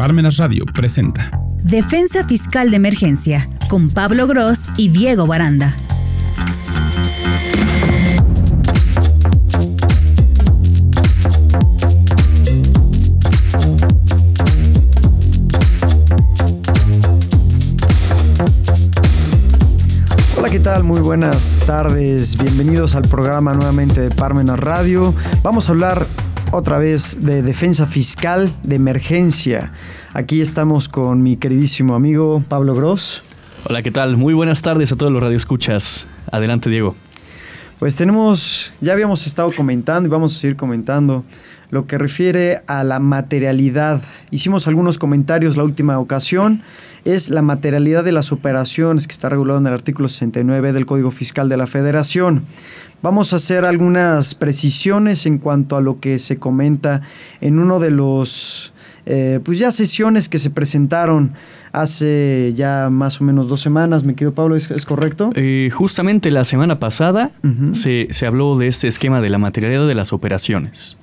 Parmenas Radio presenta Defensa Fiscal de Emergencia con Pablo Gross y Diego Baranda. Hola, ¿qué tal? Muy buenas tardes. Bienvenidos al programa nuevamente de Parmenas Radio. Vamos a hablar otra vez de defensa fiscal de emergencia. Aquí estamos con mi queridísimo amigo Pablo Gross. Hola, ¿qué tal? Muy buenas tardes a todos los radioescuchas. Adelante, Diego. Pues tenemos, ya habíamos estado comentando y vamos a seguir comentando lo que refiere a la materialidad. Hicimos algunos comentarios la última ocasión. Es la materialidad de las operaciones que está regulado en el artículo 69 del Código Fiscal de la Federación. Vamos a hacer algunas precisiones en cuanto a lo que se comenta en uno de los, eh, pues ya sesiones que se presentaron hace ya más o menos dos semanas, mi querido Pablo, ¿es, es correcto? Eh, justamente la semana pasada se, se habló de este esquema de la materialidad de las operaciones.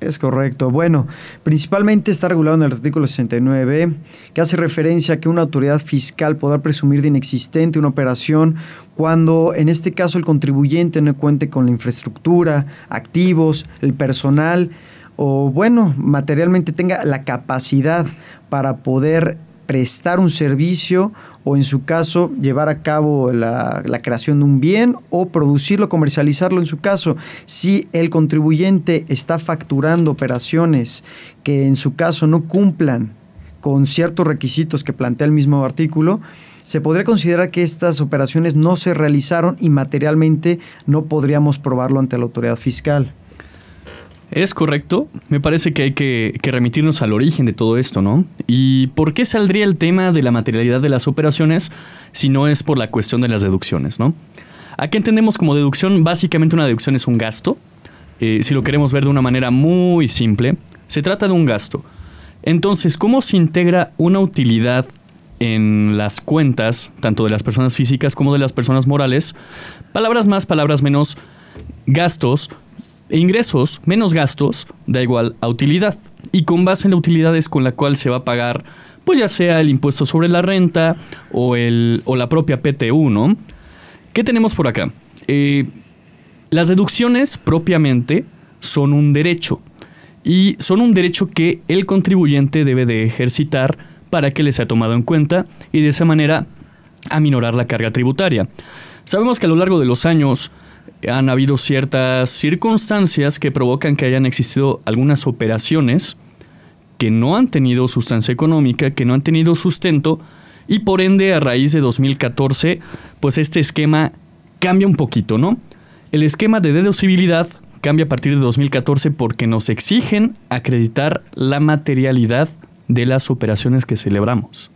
Es correcto. Bueno, principalmente está regulado en el artículo 69, que hace referencia a que una autoridad fiscal podrá presumir de inexistente una operación cuando, en este caso, el contribuyente no cuente con la infraestructura, activos, el personal o, bueno, materialmente tenga la capacidad para poder prestar un servicio o en su caso llevar a cabo la, la, creación de un bien o producirlo, comercializarlo en su caso. Si el contribuyente está facturando operaciones que en su caso no cumplan con ciertos requisitos que plantea el mismo artículo, se podría considerar que estas operaciones no se realizaron y materialmente no podríamos probarlo ante la autoridad fiscal. Es correcto, me parece que hay que, remitirnos al origen de todo esto, ¿no? ¿Y por qué saldría el tema de la materialidad de las operaciones si no es por la cuestión de las deducciones, ¿no? Aquí entendemos como deducción, básicamente una deducción es un gasto, eh, si lo queremos ver de una manera muy simple, se trata de un gasto. Entonces, ¿cómo se integra una utilidad en las cuentas, tanto de las personas físicas como de las personas morales? Palabras más, palabras menos, gastos ingresos menos gastos da igual a utilidad. Y con base en la utilidad es con la cual se va a pagar, pues ya sea el impuesto sobre la renta o, el, o la propia PTU, ¿no? ¿Qué tenemos por acá? Eh, las deducciones propiamente son un derecho. Y son un derecho que el contribuyente debe de ejercitar para que le sea tomado en cuenta y de esa manera aminorar la carga tributaria. Sabemos que a lo largo de los años han habido ciertas circunstancias que provocan que hayan existido algunas operaciones que no han tenido sustancia económica, que no han tenido sustento y por ende a raíz de 2014 pues este esquema cambia un poquito, ¿no? El esquema de deducibilidad cambia a partir de 2014 porque nos exigen acreditar la materialidad de las operaciones que celebramos.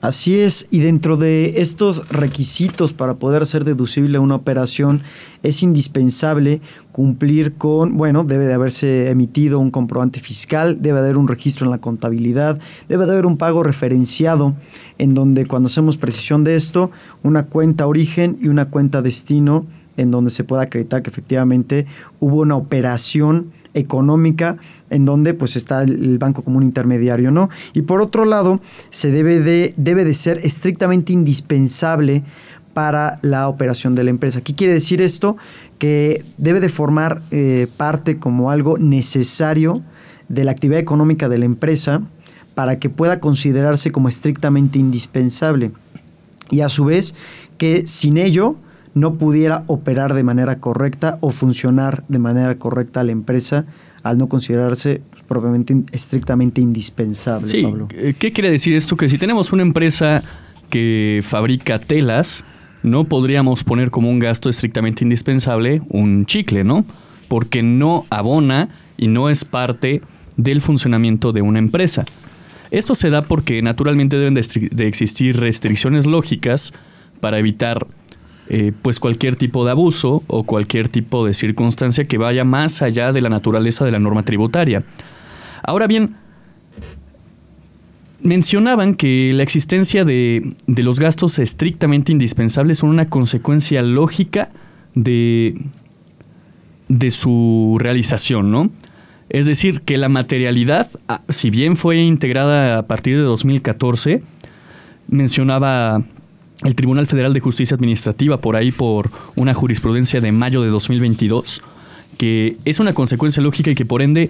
Así es, y dentro de estos requisitos para poder hacer deducible una operación es indispensable cumplir con, bueno, debe de haberse emitido un comprobante fiscal, debe de haber un registro en la contabilidad, debe de haber un pago referenciado en donde cuando hacemos precisión de esto, una cuenta origen y una cuenta destino en donde se pueda acreditar que efectivamente hubo una operación económica en donde pues está el banco como un intermediario, ¿no? Y por otro lado, se debe de, debe de ser estrictamente indispensable para la operación de la empresa. ¿Qué quiere decir esto? Que debe de formar eh, parte como algo necesario de la actividad económica de la empresa para que pueda considerarse como estrictamente indispensable. Y a su vez, que sin ello no pudiera operar de manera correcta o funcionar de manera correcta la empresa al no considerarse pues, propiamente estrictamente indispensable. Sí, Pablo. ¿qué quiere decir esto? Que si tenemos una empresa que fabrica telas, no podríamos poner como un gasto estrictamente indispensable un chicle, ¿no? Porque no abona y no es parte del funcionamiento de una empresa. Esto se da porque naturalmente deben de, de existir restricciones lógicas para evitar eh, pues cualquier tipo de abuso o cualquier tipo de circunstancia que vaya más allá de la naturaleza de la norma tributaria. Ahora bien, mencionaban que la existencia de, de los gastos estrictamente indispensables son una consecuencia lógica de, de su realización, ¿no? Es decir, que la materialidad, ah, si bien fue integrada a partir de 2014, mencionaba el Tribunal Federal de Justicia Administrativa por ahí por una jurisprudencia de mayo de 2022, que es una consecuencia lógica y que por ende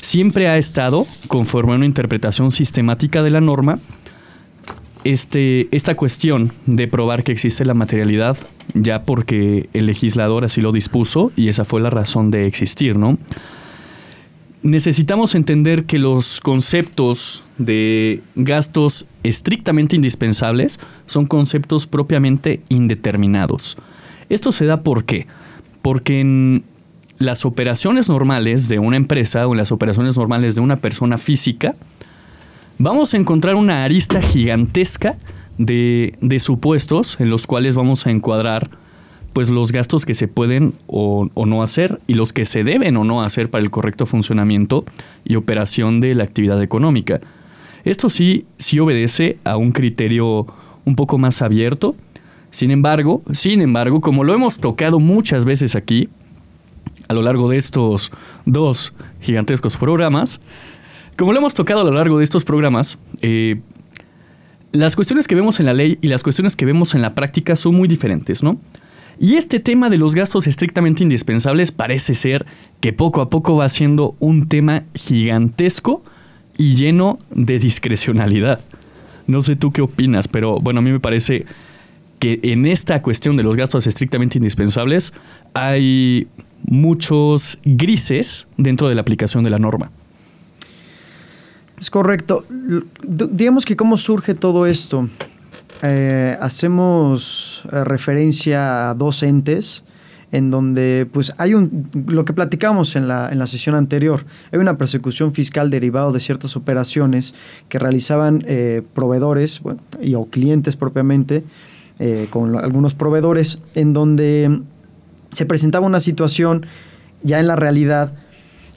siempre ha estado, conforme a una interpretación sistemática de la norma, este, esta cuestión de probar que existe la materialidad, ya porque el legislador así lo dispuso y esa fue la razón de existir, ¿no? Necesitamos entender que los conceptos de gastos estrictamente indispensables son conceptos propiamente indeterminados. Esto se da por qué? Porque en las operaciones normales de una empresa o en las operaciones normales de una persona física, vamos a encontrar una arista gigantesca de, supuestos en los cuales vamos a encuadrar pues los gastos que se pueden o, no hacer y los que se deben o no hacer para el correcto funcionamiento y operación de la actividad económica. Esto sí, sí obedece a un criterio un poco más abierto. Sin embargo, sin embargo, como lo hemos tocado muchas veces aquí, a lo largo de estos dos gigantescos programas, como lo hemos tocado a lo largo de estos programas, eh, las cuestiones que vemos en la ley y las cuestiones que vemos en la práctica son muy diferentes, ¿no? Y este tema de los gastos estrictamente indispensables parece ser que poco a poco va siendo un tema gigantesco y lleno de discrecionalidad. No sé tú qué opinas, pero bueno, a mí me parece que en esta cuestión de los gastos estrictamente indispensables hay muchos grises dentro de la aplicación de la norma. Es correcto. digamos que cómo surge todo esto. Eh, hacemos eh, referencia a dos entes en donde pues hay un lo que platicamos en la, en la sesión anterior hay una persecución fiscal derivado de ciertas operaciones que realizaban eh, proveedores y o clientes propiamente con algunos proveedores en donde se presentaba una situación ya en la realidad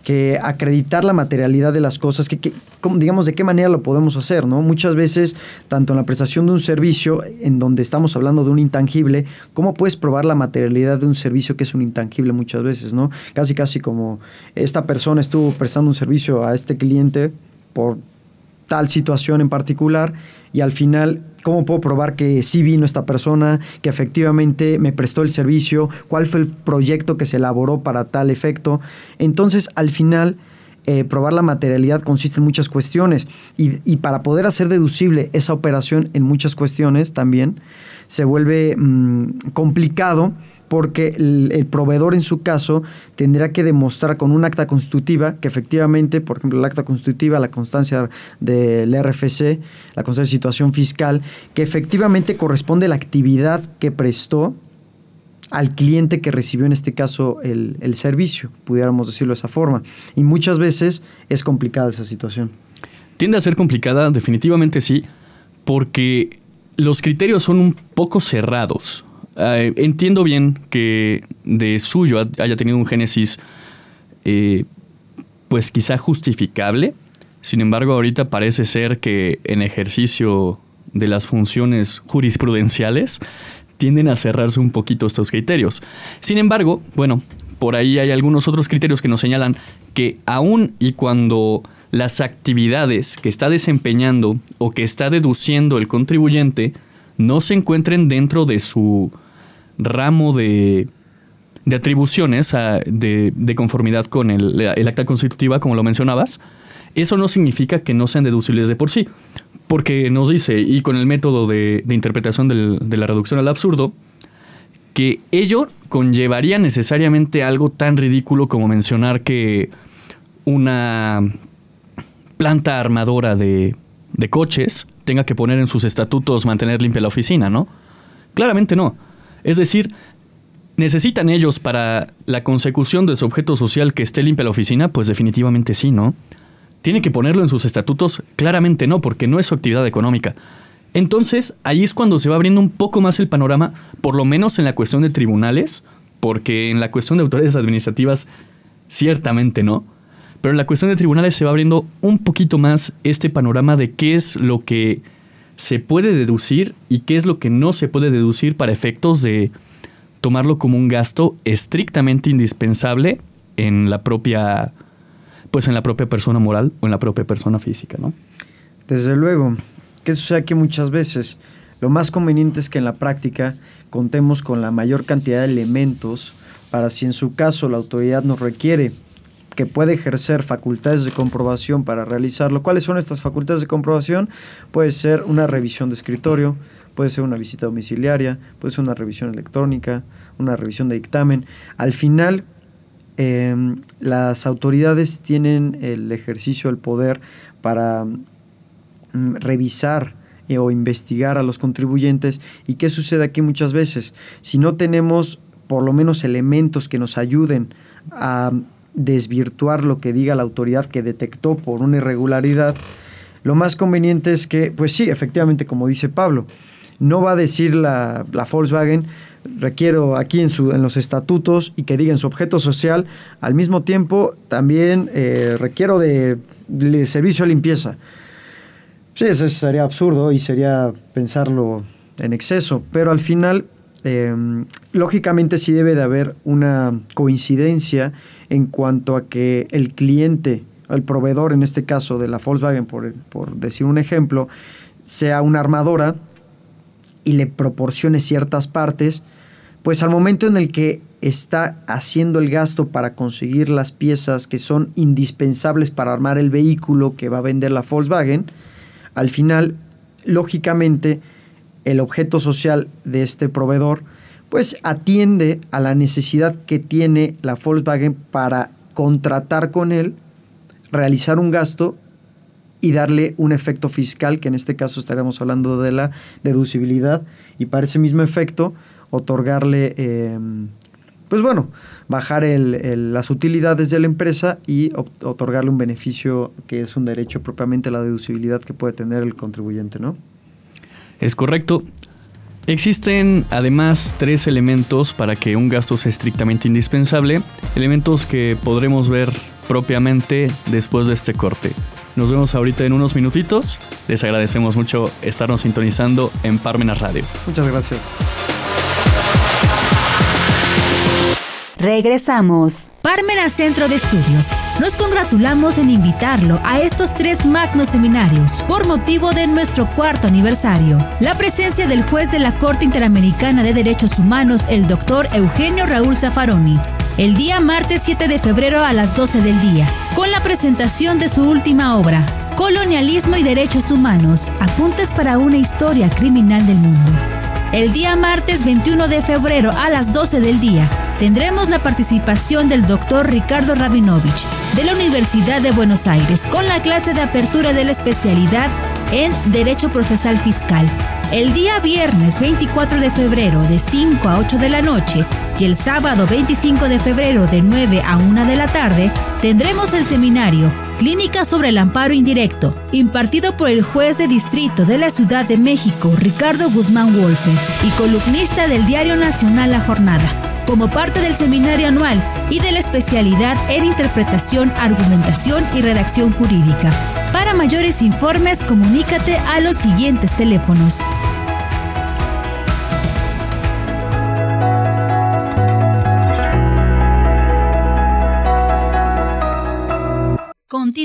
que acreditar la materialidad de las cosas, que, digamos de qué manera lo podemos hacer, ¿no? Muchas veces, tanto en la prestación de un servicio, en donde estamos hablando de un intangible, ¿cómo puedes probar la materialidad de un servicio que es un intangible muchas veces, ¿no? Casi, casi como esta persona estuvo prestando un servicio a este cliente por tal situación en particular y al final, ¿cómo puedo probar que sí vino esta persona, que efectivamente me prestó el servicio, cuál fue el proyecto que se elaboró para tal efecto? Entonces, al final, eh, probar la materialidad consiste en muchas cuestiones y, y, para poder hacer deducible esa operación en muchas cuestiones también, se vuelve mm, complicado porque el, proveedor en su caso tendrá que demostrar con un acta constitutiva que efectivamente, por ejemplo, el acta constitutiva, la constancia del RFC, la constancia de situación fiscal, que efectivamente corresponde a la actividad que prestó al cliente que recibió en este caso el, el servicio, pudiéramos decirlo de esa forma. Y muchas veces es complicada esa situación. Tiende a ser complicada, definitivamente sí, porque los criterios son un poco cerrados. Entiendo bien que de suyo haya tenido un génesis, eh, pues quizá justificable. Sin embargo, ahorita parece ser que en ejercicio de las funciones jurisprudenciales tienden a cerrarse un poquito estos criterios. Sin embargo, bueno, por ahí hay algunos otros criterios que nos señalan que aún y cuando las actividades que está desempeñando o que está deduciendo el contribuyente no se encuentren dentro de su ramo de, de atribuciones de, conformidad con el, acta constitutiva, como lo mencionabas, eso no significa que no sean deducibles de por sí. Porque nos dice, y con el método de, interpretación de la reducción al absurdo, que ello conllevaría necesariamente algo tan ridículo como mencionar que una planta armadora de, de coches tenga que poner en sus estatutos mantener limpia la oficina, ¿no? Claramente no. Es decir, ¿necesitan ellos para la consecución de su objeto social que esté limpia la oficina? Pues definitivamente sí, ¿no? ¿Tiene que ponerlo en sus estatutos? Claramente no, porque no es su actividad económica. Entonces, ahí es cuando se va abriendo un poco más el panorama, por lo menos en la cuestión de tribunales, porque en la cuestión de autoridades administrativas, ciertamente no. Pero en la cuestión de tribunales se va abriendo un poquito más este panorama de qué es lo que se puede deducir y qué es lo que no se puede deducir para efectos de tomarlo como un gasto estrictamente indispensable en la propia pues en la propia persona moral o en la propia persona física, ¿no? Desde luego. ¿Qué sucede aquí muchas veces? Lo más conveniente es que en la práctica contemos con la mayor cantidad de elementos para si en su caso la autoridad nos requiere que puede ejercer facultades de comprobación para realizarlo. ¿Cuáles son estas facultades de comprobación? Puede ser una revisión de escritorio, puede ser una visita domiciliaria, puede ser una revisión electrónica, una revisión de dictamen. Al final, em, las autoridades tienen el ejercicio, el poder para mm, revisar eh, o investigar a los contribuyentes. ¿Y qué sucede aquí muchas veces? Si no tenemos por lo menos elementos que nos ayuden a desvirtuar lo que diga la autoridad que detectó por una irregularidad, lo más conveniente es que, pues sí, efectivamente, como dice Pablo, no va a decir la, Volkswagen, requiero aquí en, su, en los estatutos y que diga en su objeto social, al mismo tiempo también eh, requiero de, servicio de limpieza. Sí, eso sería absurdo y sería pensarlo en exceso, pero al final Em, lógicamente sí debe de haber una coincidencia en cuanto a que el cliente, el proveedor en este caso de la Volkswagen, por, por decir un ejemplo, sea una armadora y le proporcione ciertas partes, pues al momento en el que está haciendo el gasto para conseguir las piezas que son indispensables para armar el vehículo que va a vender la Volkswagen, al final, lógicamente, el objeto social de este proveedor, pues atiende a la necesidad que tiene la Volkswagen para contratar con él, realizar un gasto y darle un efecto fiscal, que en este caso estaríamos hablando de la deducibilidad, y para ese mismo efecto otorgarle, em, pues bueno, bajar las utilidades de la empresa y otorgarle un beneficio que es un derecho propiamente la deducibilidad que puede tener el contribuyente, ¿no? Es correcto. Existen además tres elementos para que un gasto sea estrictamente indispensable, elementos que podremos ver propiamente después de este corte. Nos vemos ahorita en unos minutitos. Les agradecemos mucho estarnos sintonizando en Parmenas Radio. Muchas gracias. Regresamos. Parmenas Centro de Estudios. Nos congratulamos en invitarlo a estos tres magnos seminarios por motivo de nuestro cuarto aniversario. La presencia del juez de la Corte Interamericana de Derechos Humanos, el doctor Eugenio Raúl Zaffaroni, el día martes 7 de febrero a las 12 del día, con la presentación de su última obra, Colonialismo y Derechos Humanos, apuntes para una historia criminal del mundo. El día martes 21 de febrero a las 12 del día, tendremos la participación del doctor Ricardo Rabinovich de la Universidad de Buenos Aires con la clase de apertura de la especialidad en Derecho Procesal Fiscal. El día viernes 24 de febrero de 5 a 8 de la noche y el sábado 25 de febrero de 9 a 1 de la tarde tendremos el seminario Clínica sobre el amparo indirecto, impartido por el juez de distrito de la Ciudad de México, Ricardo Guzmán Wolfe, y columnista del Diario Nacional La Jornada como parte del seminario anual y de la especialidad en interpretación, argumentación y redacción jurídica. Para mayores informes, comunícate a los siguientes teléfonos.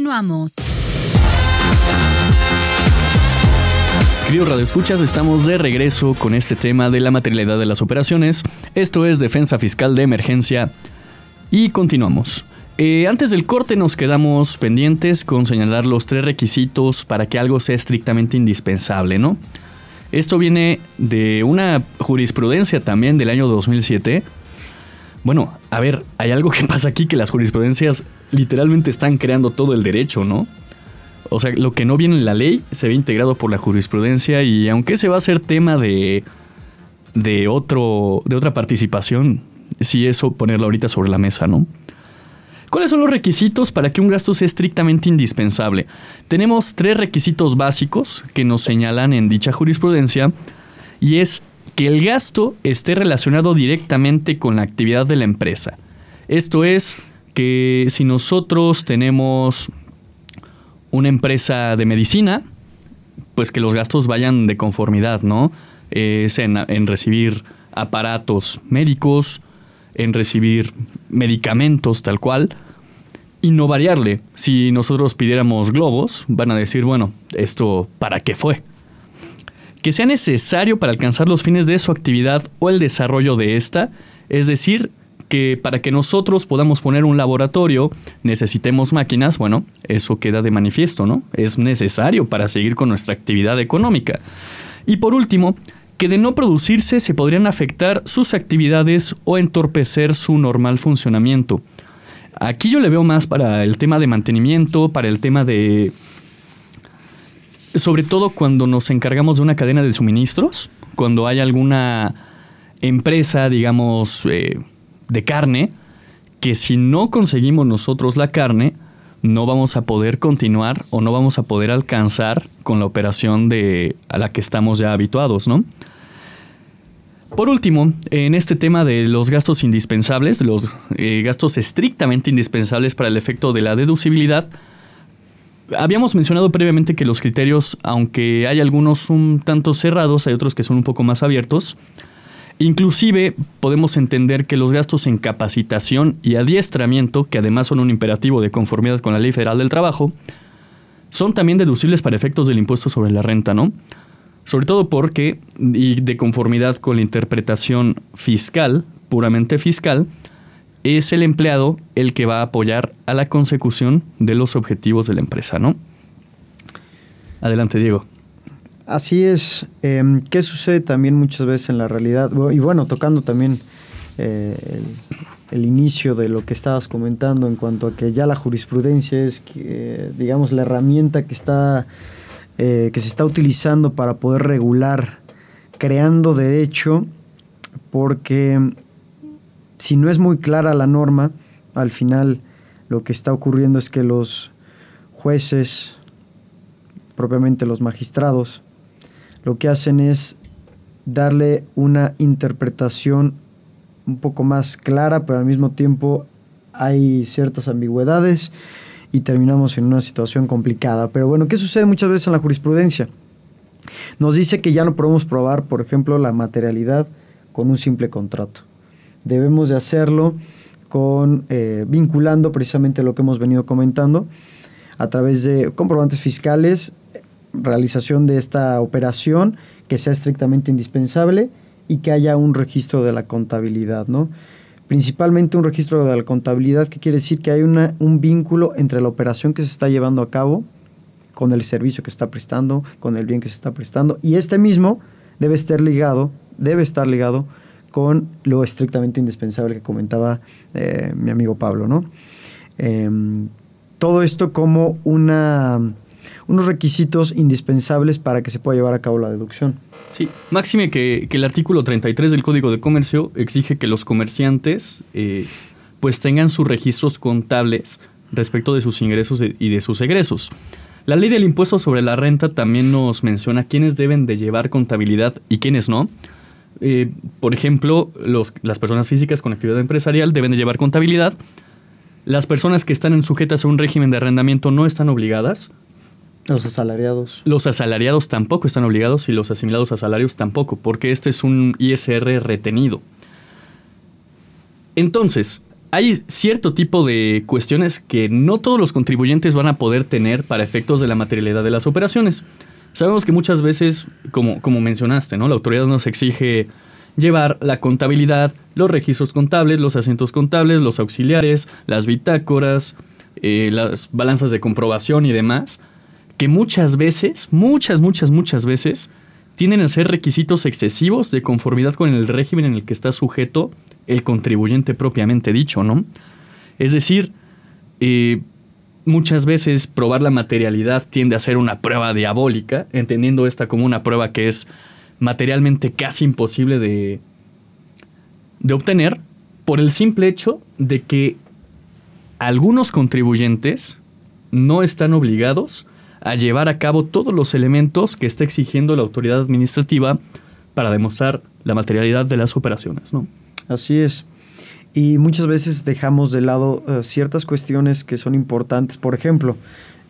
Continuamos. Queridos Radio Escuchas, estamos de regreso con este tema de la materialidad de las operaciones. Esto es Defensa Fiscal de Emergencia. Y continuamos. Eh, antes del corte nos quedamos pendientes con señalar los tres requisitos para que algo sea estrictamente indispensable, ¿no? Esto viene de una jurisprudencia también del año 2007. Bueno, a ver, hay algo que pasa aquí que las jurisprudencias literalmente están creando todo el derecho, ¿no? O sea, lo que no viene en la ley se ve integrado por la jurisprudencia y aunque se va a ser tema de, de, otro, de otra participación, sí eso ponerlo ahorita sobre la mesa, ¿no? ¿Cuáles son los requisitos para que un gasto sea estrictamente indispensable? Tenemos tres requisitos básicos que nos señalan en dicha jurisprudencia y es que el gasto esté relacionado directamente con la actividad de la empresa. Esto es que si nosotros tenemos una empresa de medicina, pues que los gastos vayan de conformidad, ¿no? Es en, en recibir aparatos médicos, en recibir medicamentos tal cual, y no variarle. Si nosotros pidiéramos globos, van a decir, bueno, ¿esto para qué fue? Que sea necesario para alcanzar los fines de su actividad o el desarrollo de esta, es decir, que para que nosotros podamos poner un laboratorio necesitemos máquinas, bueno, eso queda de manifiesto, ¿no? Es necesario para seguir con nuestra actividad económica. Y por último, que de no producirse se podrían afectar sus actividades o entorpecer su normal funcionamiento. Aquí yo le veo más para el tema de mantenimiento, para el tema de... Sobre todo cuando nos encargamos de una cadena de suministros, cuando hay alguna empresa, digamos, eh, de carne, que si no conseguimos nosotros la carne, no vamos a poder continuar o no vamos a poder alcanzar con la operación de, a la que estamos ya habituados, ¿no? Por último, en este tema de los gastos indispensables, los eh, gastos estrictamente indispensables para el efecto de la deducibilidad, habíamos mencionado previamente que los criterios, aunque hay algunos un tanto cerrados, hay otros que son un poco más abiertos. Inclusive podemos entender que los gastos en capacitación y adiestramiento, que además son un imperativo de conformidad con la Ley Federal del Trabajo, son también deducibles para efectos del impuesto sobre la renta, ¿no? Sobre todo porque, y de conformidad con la interpretación fiscal, puramente fiscal, es el empleado el que va a apoyar a la consecución de los objetivos de la empresa, ¿no? Adelante, Diego. Así es. Em, ¿Qué sucede también muchas veces en la realidad? Y bueno, tocando también eh, el, inicio de lo que estabas comentando en cuanto a que ya la jurisprudencia es, digamos, la herramienta que está eh, que se está utilizando para poder regular, creando derecho, porque si no es muy clara la norma, al final lo que está ocurriendo es que los jueces, propiamente los magistrados, lo que hacen es darle una interpretación un poco más clara, pero al mismo tiempo hay ciertas ambigüedades y terminamos en una situación complicada. Pero bueno, ¿qué sucede muchas veces en la jurisprudencia? Nos dice que ya no podemos probar, por ejemplo, la materialidad con un simple contrato. Debemos de hacerlo con eh, vinculando precisamente lo que hemos venido comentando a través de comprobantes fiscales, realización de esta operación que sea estrictamente indispensable y que haya un registro de la contabilidad, ¿no? principalmente un registro de la contabilidad, que quiere decir que hay una, un vínculo entre la operación que se está llevando a cabo con el servicio que se está prestando, con el bien que se está prestando, y este mismo debe estar ligado, debe estar ligado con lo estrictamente indispensable que comentaba eh, mi amigo Pablo, ¿no? Em, todo esto como una unos requisitos indispensables para que se pueda llevar a cabo la deducción. Sí, máxime que, el artículo 33 del Código de Comercio exige que los comerciantes eh, pues tengan sus registros contables respecto de sus ingresos y de sus egresos. La ley del impuesto sobre la renta también nos menciona quiénes deben de llevar contabilidad y quiénes no. Eh, por ejemplo, las personas físicas con actividad empresarial deben de llevar contabilidad. Las personas que están sujetas a un régimen de arrendamiento no están obligadas. Los asalariados. Los asalariados tampoco están obligados y los asimilados a salarios tampoco, porque este es un ISR retenido. Entonces, hay cierto tipo de cuestiones que no todos los contribuyentes van a poder tener para efectos de la materialidad de las operaciones. Sabemos que muchas veces, como, como mencionaste, ¿no? la autoridad nos exige llevar la contabilidad, los registros contables, los asientos contables, los auxiliares, las bitácoras, eh, las balanzas de comprobación y demás que muchas veces, muchas, muchas, muchas veces, tienden a ser requisitos excesivos de conformidad con el régimen en el que está sujeto el contribuyente propiamente dicho, ¿no? Es decir, eh, muchas veces probar la materialidad tiende a ser una prueba diabólica, entendiendo esta como una prueba que es materialmente casi imposible de, de obtener, por el simple hecho de que algunos contribuyentes no están obligados a llevar a cabo todos los elementos que está exigiendo la autoridad administrativa para demostrar la materialidad de las operaciones. ¿no? Así es. Y muchas veces dejamos de lado eh, ciertas cuestiones que son importantes. Por ejemplo,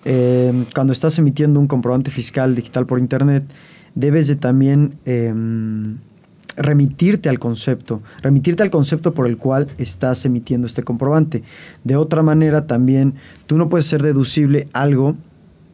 eh, cuando estás emitiendo un comprobante fiscal digital por Internet, debes de también em, remitirte al concepto, remitirte al concepto por el cual estás emitiendo este comprobante. De otra manera, también tú no puedes ser deducible algo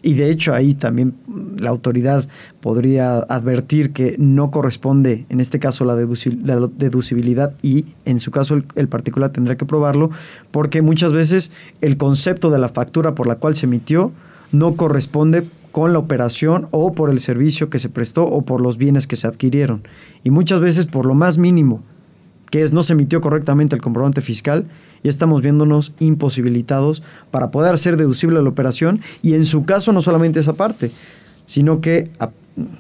y de hecho ahí también la autoridad podría advertir que no corresponde, en este caso, la, deducibilidad y en su caso el, particular tendrá que probarlo, porque muchas veces el concepto de la factura por la cual se emitió no corresponde con la operación o por el servicio que se prestó o por los bienes que se adquirieron. Y muchas veces por lo más mínimo, que es no se emitió correctamente el comprobante fiscal, y estamos viéndonos imposibilitados para poder hacer deducible la operación y en su caso no solamente esa parte, sino que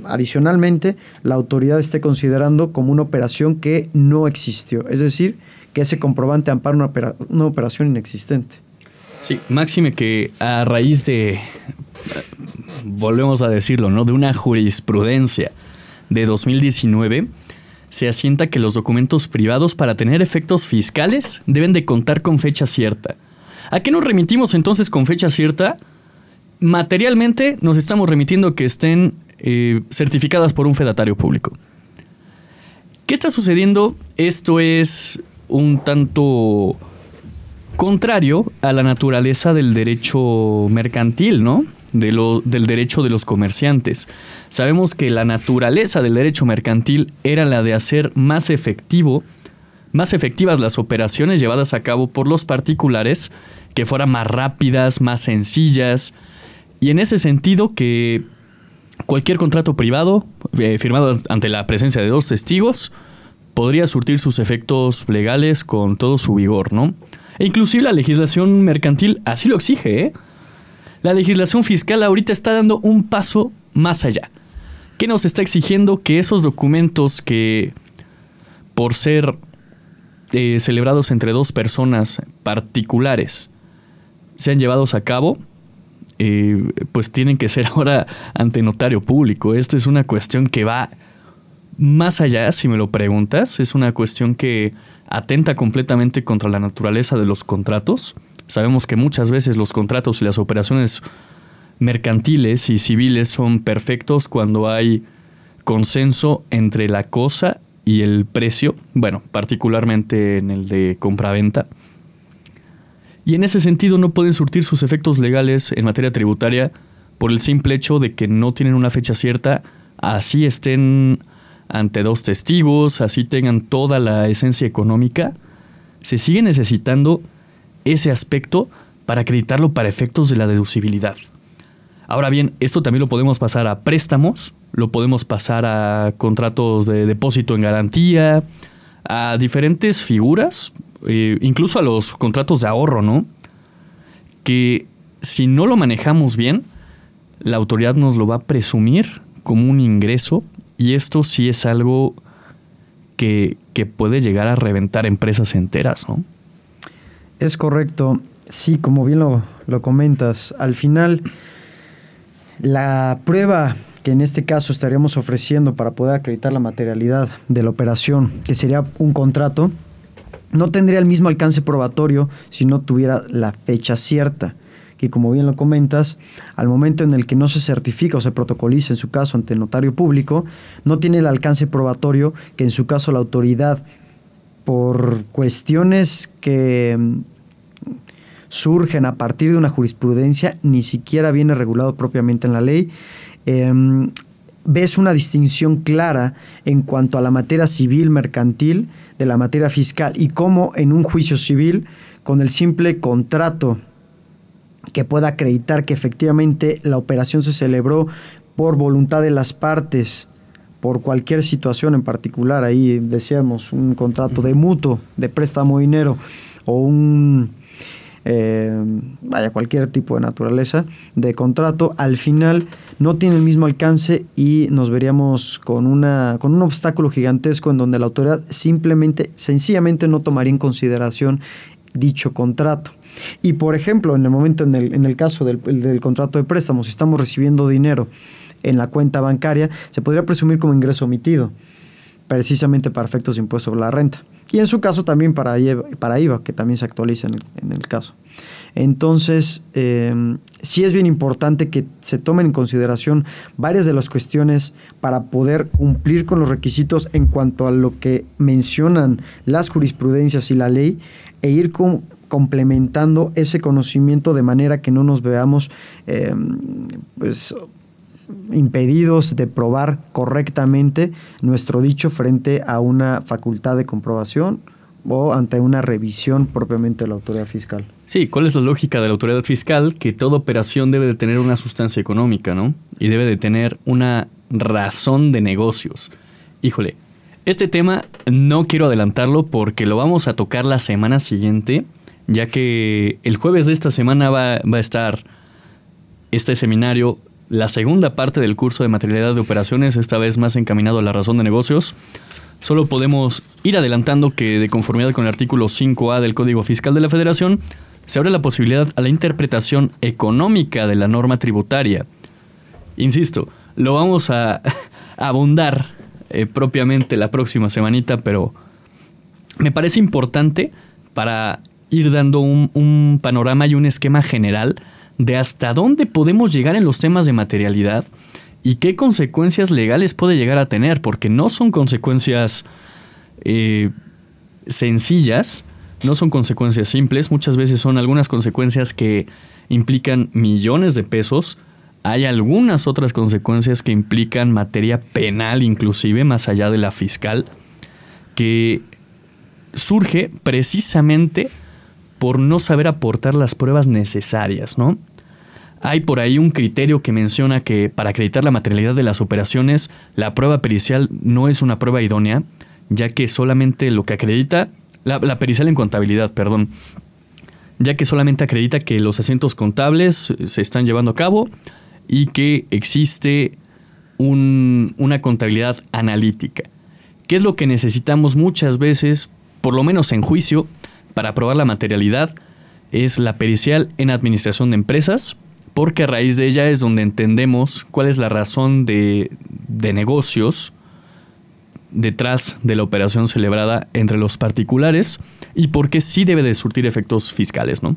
adicionalmente la autoridad esté considerando como una operación que no existió, es decir, que ese comprobante ampara una, una operación inexistente. Sí, máxime que a raíz de, volvemos a decirlo, ¿no? De una jurisprudencia de 2019, se asienta que los documentos privados para tener efectos fiscales deben de contar con fecha cierta. ¿A qué nos remitimos entonces con fecha cierta? Materialmente nos estamos remitiendo que estén eh, certificadas por un fedatario público. ¿Qué está sucediendo? Esto es un tanto contrario a la naturaleza del derecho mercantil, ¿no? Del derecho de los comerciantes. Sabemos que la naturaleza del derecho mercantil era la de hacer más efectivo, más efectivas las operaciones llevadas a cabo por los particulares, que fueran más rápidas, más sencillas, y en ese sentido que cualquier contrato privado eh, firmado ante la presencia de dos testigos podría surtir sus efectos legales con todo su vigor, ¿no? E inclusive la legislación mercantil así lo exige. ¿eh? La legislación fiscal ahorita está dando un paso más allá. ¿Qué nos está exigiendo? Que esos documentos que por ser eh, celebrados entre dos personas particulares sean llevados a cabo, eh, pues tienen que ser ahora ante notario público. Esta es una cuestión que va más allá, si me lo preguntas. Es una cuestión que atenta completamente contra la naturaleza de los contratos. Sabemos que muchas veces los contratos y las operaciones mercantiles y civiles son perfectos cuando hay consenso entre la cosa y el precio, bueno, particularmente en el de compraventa. Y en ese sentido no pueden surtir sus efectos legales en materia tributaria por el simple hecho de que no tienen una fecha cierta, así estén ante dos testigos, así tengan toda la esencia económica, se sigue necesitando ese aspecto para acreditarlo para efectos de la deducibilidad. Ahora bien, esto también lo podemos pasar a préstamos, lo podemos pasar a contratos de depósito en garantía, a diferentes figuras, eh, incluso a los contratos de ahorro, ¿no? Que si no lo manejamos bien, la autoridad nos lo va a presumir como un ingreso y esto sí es algo que, puede llegar a reventar empresas enteras, ¿no? Es correcto. Sí, como bien lo, lo comentas, al final la prueba que en este caso estaríamos ofreciendo para poder acreditar la materialidad de la operación, que sería un contrato, no tendría el mismo alcance probatorio si no tuviera la fecha cierta que como bien lo comentas, al momento en el que no se certifica o se protocoliza en su caso ante el notario público, no tiene el alcance probatorio que en su caso la autoridad, por cuestiones que mm, surgen a partir de una jurisprudencia, ni siquiera viene regulado propiamente en la ley, em, ves una distinción clara en cuanto a la materia civil mercantil de la materia fiscal y cómo en un juicio civil, con el simple contrato que pueda acreditar que efectivamente la operación se celebró por voluntad de las partes, por cualquier situación en particular, ahí decíamos un contrato de mutuo, de préstamo de dinero o un, eh, vaya, cualquier tipo de naturaleza de contrato, al final no tiene el mismo alcance y nos veríamos con, una, con un obstáculo gigantesco en donde la autoridad simplemente, sencillamente no tomaría en consideración dicho contrato. Y por ejemplo, en el momento, en el, en el caso del, del contrato de préstamo, si estamos recibiendo dinero en la cuenta bancaria, se podría presumir como ingreso omitido. precisamente para efectos de impuesto sobre la renta. Y en su caso también para IVA, para IVA que también se actualiza en el, caso. Entonces, em, sí es bien importante que se tomen en consideración varias de las cuestiones para poder cumplir con los requisitos en cuanto a lo que mencionan las jurisprudencias y la ley e ir con, complementando ese conocimiento de manera que no nos veamos em, pues, impedidos de probar correctamente nuestro dicho frente a una facultad de comprobación o ante una revisión propiamente de la autoridad fiscal. Sí, ¿cuál es la lógica de la autoridad fiscal? Que toda operación debe de tener una sustancia económica, ¿no? Y debe de tener una razón de negocios. Híjole, este tema no quiero adelantarlo porque lo vamos a tocar la semana siguiente, ya que el jueves de esta semana va, va a estar este seminario la segunda parte del curso de materialidad de operaciones, esta vez más encaminado a la razón de negocios. Solo podemos ir adelantando que de conformidad con el artículo 5A del Código Fiscal de la Federación, se abre la posibilidad a la interpretación económica de la norma tributaria. Insisto, lo vamos a, abundar eh, propiamente la próxima semanita, pero me parece importante para ir dando un panorama y un esquema general de hasta dónde podemos llegar en los temas de materialidad y qué consecuencias legales puede llegar a tener, porque no son consecuencias eh, sencillas, no son consecuencias simples, muchas veces son algunas consecuencias que implican millones de pesos, hay algunas otras consecuencias que implican materia penal inclusive, más allá de la fiscal, que surge precisamente por no saber aportar las pruebas necesarias, ¿no? Hay por ahí un criterio que menciona que para acreditar la materialidad de las operaciones, la prueba pericial no es una prueba idónea, ya que solamente lo que acredita, la, pericial en contabilidad, perdón, ya que solamente acredita que los asientos contables se están llevando a cabo y que existe una contabilidad analítica. ¿Qué es lo que necesitamos muchas veces, por lo menos en juicio, para probar la materialidad? Es la pericial en administración de empresas, porque a raíz de ella es donde entendemos cuál es la razón de, negocios detrás de la operación celebrada entre los particulares y por qué sí debe de surtir efectos fiscales, ¿no?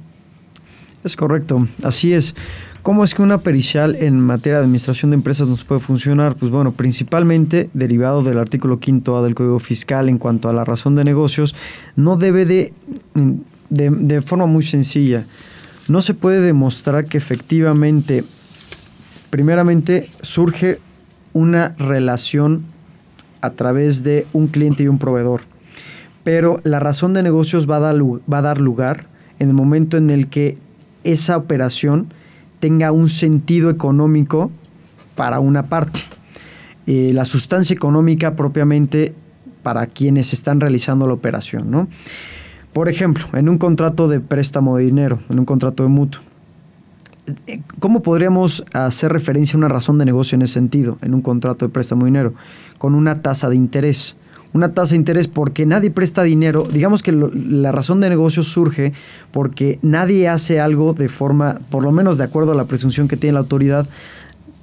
Es correcto, así es. ¿Cómo es que una pericial en materia de administración de empresas nos puede funcionar? Pues bueno, principalmente derivado del artículo 5A del Código Fiscal en cuanto a la razón de negocios, no debe de, de, de forma muy sencilla, no se puede demostrar que efectivamente, primeramente, surge una relación a través de un cliente y un proveedor. Pero la razón de negocios va a dar, va a dar lugar en el momento en el que esa operación tenga un sentido económico para una parte. Eh, la sustancia económica propiamente para quienes están realizando la operación, ¿no? Por ejemplo, en un contrato de préstamo de dinero, en un contrato de mutuo, ¿cómo podríamos hacer referencia a una razón de negocio en ese sentido, en un contrato de préstamo de dinero? Con una tasa de interés. Una tasa de interés porque nadie presta dinero. Digamos que la razón de negocio surge porque nadie hace algo de forma, por lo menos de acuerdo a la presunción que tiene la autoridad,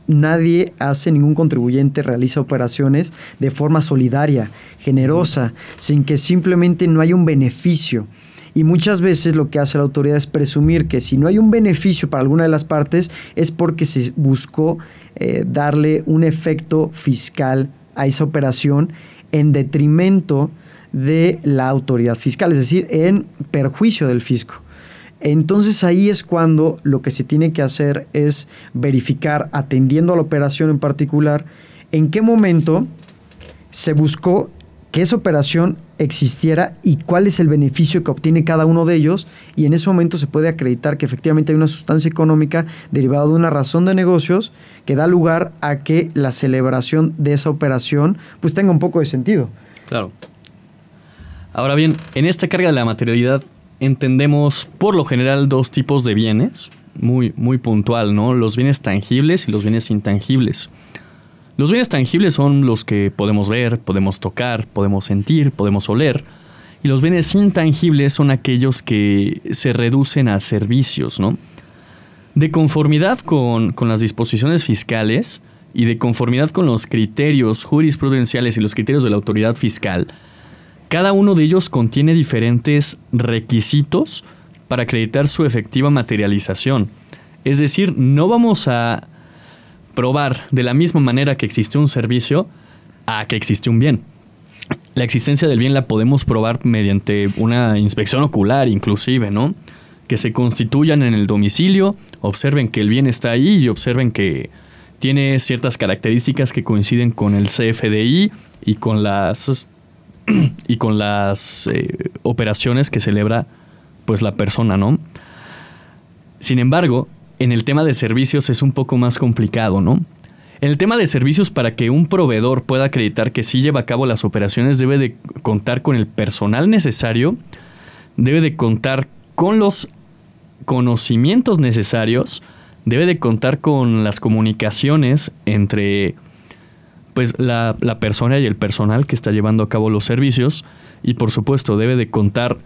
nadie hace, ningún contribuyente realiza operaciones de forma solidaria, generosa, sin que simplemente no haya un beneficio. Y muchas veces lo que hace la autoridad es presumir que si no hay un beneficio para alguna de las partes es porque se buscó eh, darle un efecto fiscal a esa operación en detrimento de la autoridad fiscal, es decir, en perjuicio del fisco. Entonces ahí es cuando lo que se tiene que hacer es verificar, atendiendo a la operación en particular, en qué momento se buscó que esa operación existiera y cuál es el beneficio que obtiene cada uno de ellos y en ese momento se puede acreditar que efectivamente hay una sustancia económica derivada de una razón de negocios que da lugar a que la celebración de esa operación pues tenga un poco de sentido. Claro. Ahora bien, en esta carga de la materialidad entendemos por lo general dos tipos de bienes, muy, muy puntual, ¿no? Los bienes tangibles y los bienes intangibles. Los bienes tangibles son los que podemos ver, podemos tocar, podemos sentir, podemos oler. Y los bienes intangibles son aquellos que se reducen a servicios, ¿no? De conformidad con, con las disposiciones fiscales, y de conformidad con los criterios jurisprudenciales y los criterios de la autoridad fiscal, cada uno de ellos contiene diferentes requisitos para acreditar su efectiva materialización. Es decir, no vamos a probar de la misma manera que existe un servicio a que existe un bien. La existencia del bien la podemos probar mediante una inspección ocular inclusive, ¿no? Que se constituyan en el domicilio, observen que el bien está ahí y observen que tiene ciertas características que coinciden con el CFDI y con las y con las eh, operaciones que celebra pues la persona, ¿no? Sin embargo, en el tema de servicios es un poco más complicado, ¿no? En el tema de servicios, para que un proveedor pueda acreditar que sí lleva a cabo las operaciones, debe de contar con el personal necesario, debe de contar con los conocimientos necesarios, debe de contar con las comunicaciones entre pues la, la, persona y el personal que está llevando a cabo los servicios y por supuesto debe de contar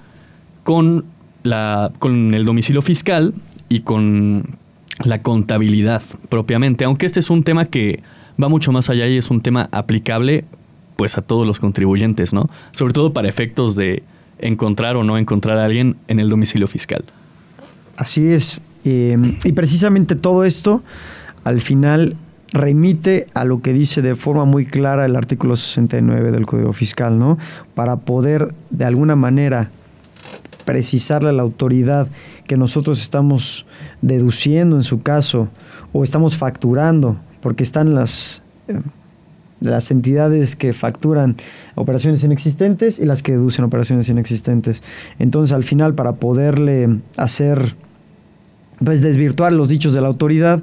con, la, con el domicilio fiscal y con la contabilidad propiamente, aunque este es un tema que va mucho más allá y es un tema aplicable pues a todos los contribuyentes, ¿no? Sobre todo para efectos de encontrar o no encontrar a alguien en el domicilio fiscal. Así es. Eh, y precisamente todo esto al final remite a lo que dice de forma muy clara el artículo 69 del Código Fiscal, ¿no? Para poder de alguna manera precisarle a la autoridad que nosotros estamos deduciendo en su caso o estamos facturando, porque están las, eh, las entidades que facturan operaciones inexistentes y las que deducen operaciones inexistentes. Entonces al final para poderle hacer pues desvirtuar los dichos de la autoridad,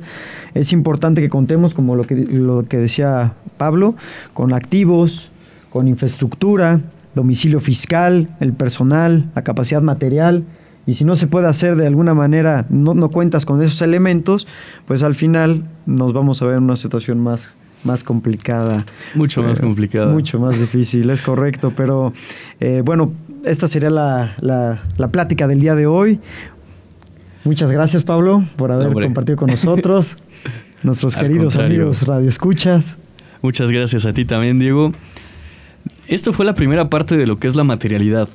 es importante que contemos, como lo que, lo que decía Pablo, con activos, con infraestructura, domicilio fiscal, el personal, la capacidad material, y si no se puede hacer de alguna manera, no, no cuentas con esos elementos, pues al final nos vamos a ver en una situación más, más complicada. Mucho más eh, complicada. Mucho más difícil, es correcto. Pero eh, bueno, esta sería la, la, la, plática del día de hoy. Muchas gracias, Pablo, por haber Hombre. compartido con nosotros, nuestros queridos contrario. amigos radioescuchas. Muchas gracias a ti también, Diego. Esto fue la primera parte de lo que es la materialidad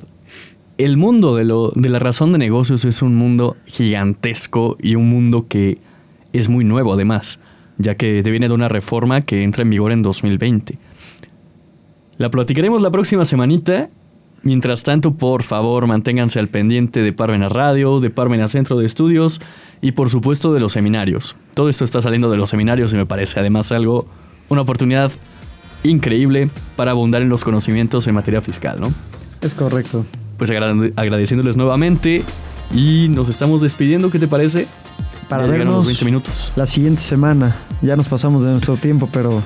el mundo de, lo, de la razón de negocios es un mundo gigantesco y un mundo que es muy nuevo además, ya que viene de una reforma que entra en vigor en 2020. La platicaremos la próxima semanita. Mientras tanto, por favor, manténganse al pendiente de Parvena Radio, de Parvena Centro de Estudios y por supuesto de los seminarios. Todo esto está saliendo de los seminarios y me parece además algo, una oportunidad increíble para abundar en los conocimientos en materia fiscal, ¿no? Es correcto pues agradeciéndoles nuevamente y nos estamos despidiendo, ¿qué te parece? Para ya vernos 20 minutos. la siguiente semana. Ya nos pasamos de nuestro tiempo, pero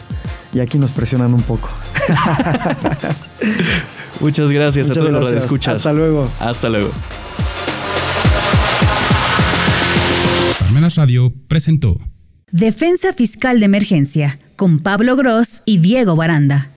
y aquí nos presionan un poco. Muchas gracias Muchas a todos gracias. los escuchas. Hasta luego. Hasta luego. Parmenas Radio presentó Defensa Fiscal de Emergencia con Pablo Gross y Diego Baranda.